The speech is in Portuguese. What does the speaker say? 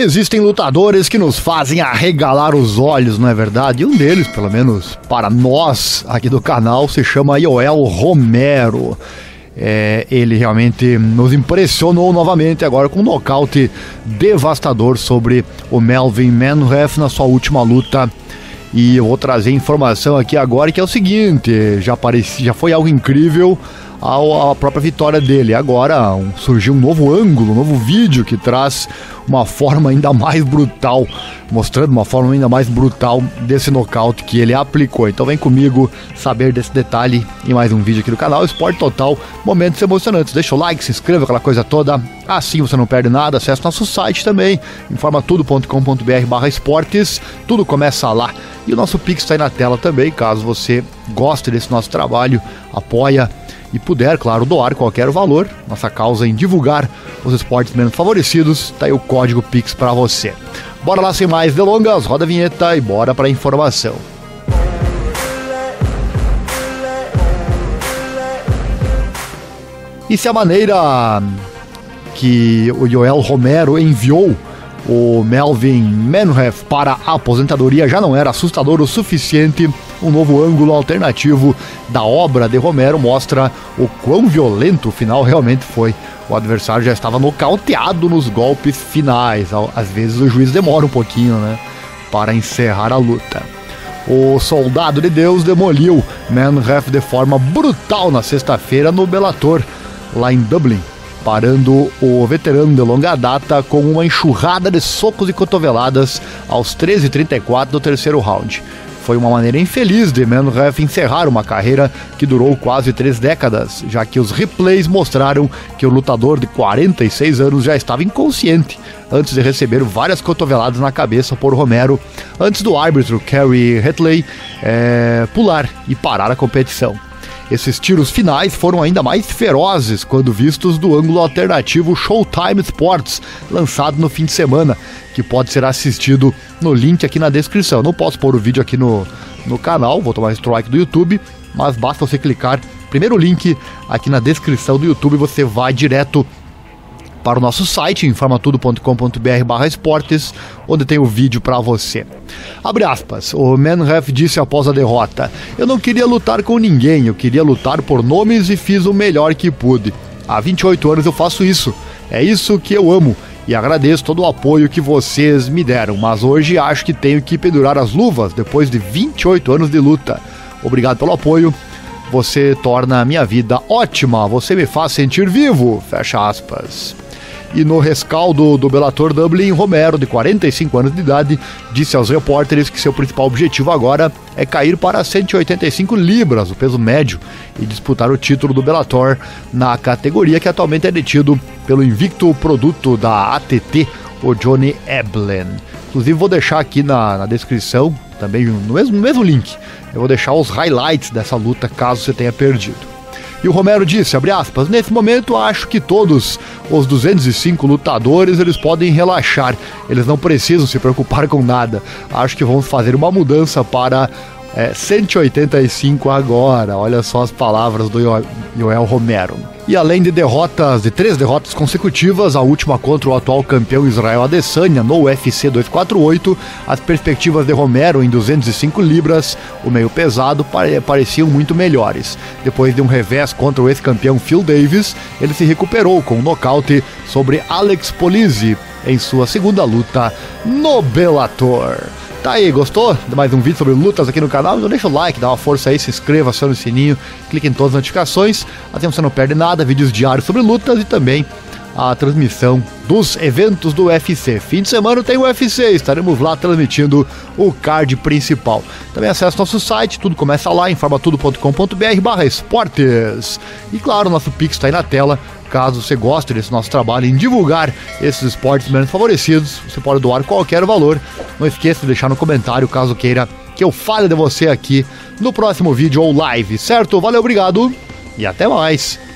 Existem lutadores que nos fazem arregalar os olhos, não é verdade? E um deles, pelo menos para nós aqui do canal, se chama Yoel Romero. É, ele realmente nos impressionou novamente agora com um nocaute devastador sobre o Melvin Manhoef na sua última luta. E eu vou trazer informação aqui agora que é o seguinte: já, pareci, já foi algo incrível a própria vitória dele. Agora um, surgiu um novo ângulo, um novo vídeo que traz uma forma ainda mais brutal, mostrando uma forma ainda mais brutal desse nocaute que ele aplicou. Então vem comigo saber desse detalhe em mais um vídeo aqui do canal Esporte Total, momentos emocionantes. Deixa o like, se inscreva, aquela coisa toda, assim você não perde nada. Acesse nosso site também, informatudo.com.br barra esportes, tudo começa lá. E o nosso Pix está aí na tela também, caso você goste desse nosso trabalho, apoia e puder, claro, doar qualquer valor, nossa causa em divulgar os esportes menos favorecidos, tá aí o código Pix para você. Bora lá sem mais delongas, roda a vinheta e bora para informação. E se a maneira que o Joel Romero enviou o Melvin Manhoef para a aposentadoria já não era assustador o suficiente, um novo ângulo alternativo da obra de Romero mostra o quão violento o final realmente foi. O adversário já estava nocauteado nos golpes finais. Às vezes o juiz demora um pouquinho, né? Para encerrar a luta. O Soldado de Deus demoliu Manhoef de forma brutal na sexta-feira no Bellator, lá em Dublin parando o veterano de longa data com uma enxurrada de socos e cotoveladas aos 13h34 do terceiro round. Foi uma maneira infeliz de Manhoef encerrar uma carreira que durou quase três décadas, já que os replays mostraram que o lutador de 46 anos já estava inconsciente antes de receber várias cotoveladas na cabeça por Romero, antes do árbitro Kerry Hetley é, pular e parar a competição. Esses tiros finais foram ainda mais ferozes quando vistos do ângulo alternativo Showtime Sports, lançado no fim de semana, que pode ser assistido no link aqui na descrição. Não posso pôr o vídeo aqui no, no canal, vou tomar strike do YouTube, mas basta você clicar primeiro link aqui na descrição do YouTube, você vai direto para o nosso site, informatudo.com.br esportes, onde tem o vídeo para você. Abre aspas, o Manhef disse após a derrota, eu não queria lutar com ninguém, eu queria lutar por nomes e fiz o melhor que pude. Há 28 anos eu faço isso, é isso que eu amo e agradeço todo o apoio que vocês me deram, mas hoje acho que tenho que pendurar as luvas depois de 28 anos de luta. Obrigado pelo apoio. Você torna a minha vida ótima, você me faz sentir vivo. Fecha aspas. E no rescaldo do Bellator Dublin, Romero, de 45 anos de idade, disse aos repórteres que seu principal objetivo agora é cair para 185 libras, o peso médio, e disputar o título do Bellator na categoria que atualmente é detido pelo invicto produto da ATT, o Johnny Eblen. Inclusive vou deixar aqui na, na descrição, também no mesmo, no mesmo link, eu vou deixar os highlights dessa luta caso você tenha perdido. E o Romero disse, aspas, nesse momento acho que todos os 205 lutadores eles podem relaxar, eles não precisam se preocupar com nada. Acho que vamos fazer uma mudança para é, 185 agora. Olha só as palavras do Joel Romero. E além de derrotas, de três derrotas consecutivas, a última contra o atual campeão Israel Adesanya no UFC 248, as perspectivas de Romero em 205 libras, o meio pesado, pareciam muito melhores. Depois de um revés contra o ex-campeão Phil Davis, ele se recuperou com um nocaute sobre Alex Polizzi em sua segunda luta no Bellator. Tá aí, gostou mais um vídeo sobre lutas aqui no canal? Então deixa o like, dá uma força aí, se inscreva, aciona o sininho, clique em todas as notificações, assim você não perde nada, vídeos diários sobre lutas e também a transmissão dos eventos do UFC. Fim de semana tem o UFC, estaremos lá transmitindo o card principal. Também acesse nosso site, tudo começa lá, informatudo.com.br barra esportes. E claro, nosso Pix está aí na tela, Caso você goste desse nosso trabalho em divulgar esses esportes menos favorecidos, você pode doar qualquer valor. Não esqueça de deixar no comentário caso queira que eu fale de você aqui no próximo vídeo ou live, certo? Valeu, obrigado e até mais!